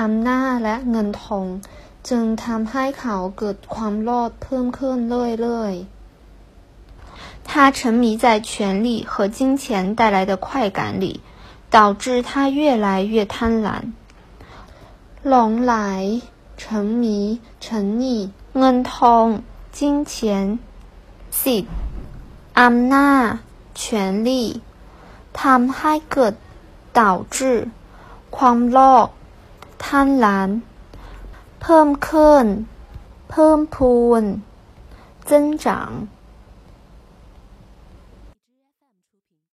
อำนาจและเงินทองจึงทำให้เขาเกิดความโลภเพิ่มขึ้นเรื่อยๆ他沉迷在权力和金钱带来的快感里，导致他越来越贪婪。หลงไหล沉迷沉溺เงินทอง金钱สิทธิ์อำนาจ权力ทำให้เกิด导致คว ามโลภท่านล้านเพิ่มขึ้นเพิ่มพูน增长